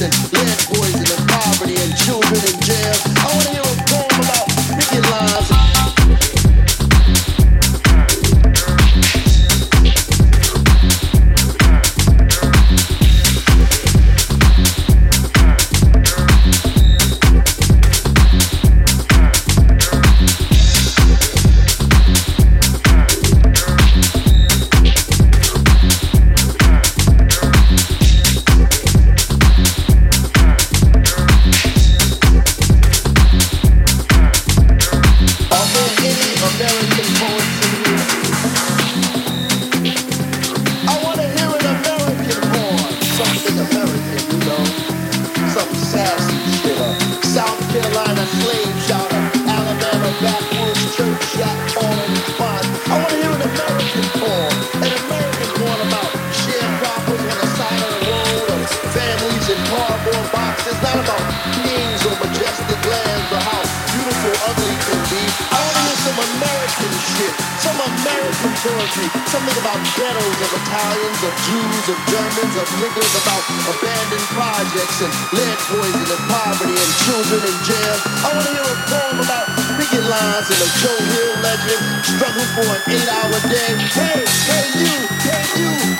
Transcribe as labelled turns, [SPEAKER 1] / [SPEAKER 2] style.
[SPEAKER 1] listen. Some American poetry, something about ghettos of Italians, of Jews, of Germans, of niggas, about abandoned projects and lead poison and poverty and children in jail. I want to hear a poem about picket lines and a Joe Hill legend, struggle for an eight-hour day. Hey, hey you, hey you,